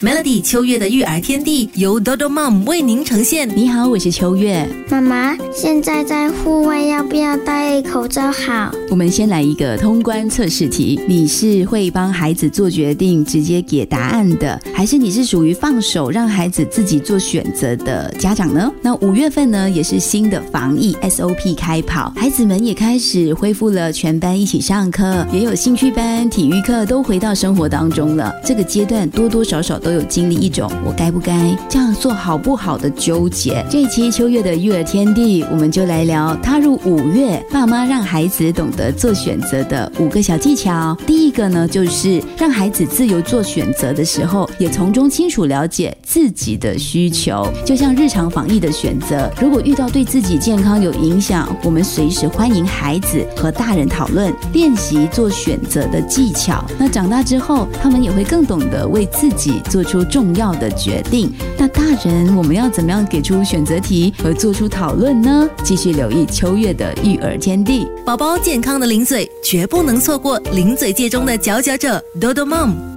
Melody 秋月的育儿天地由 Dodo Mom 为您呈现。你好，我是秋月。妈妈，现在在户外口罩好？我们先来一个通关测试题。你是会帮孩子做决定，直接给答案的，还是你是属于放手让孩子自己做选择的家长呢？那五月份呢，也是新的防疫 SOP 开跑，孩子们也开始恢复了全班一起上课，也有兴趣班、体育课都回到生活当中了。这个阶段多多少少。都有经历一种我该不该这样做好不好的纠结。这一期秋月的育儿天地，我们就来聊踏入五月，爸妈让孩子懂得做选择的五个小技巧。第一个呢，就是让孩子自由做选择的时候，也从中清楚了解自己的需求。就像日常防疫的选择，如果遇到对自己健康有影响，我们随时欢迎孩子和大人讨论，练习做选择的技巧。那长大之后，他们也会更懂得为自己。做出重要的决定，那大人我们要怎么样给出选择题和做出讨论呢？继续留意秋月的育儿天地，宝宝健康的零嘴绝不能错过零嘴界中的佼佼者，Dodo Mom。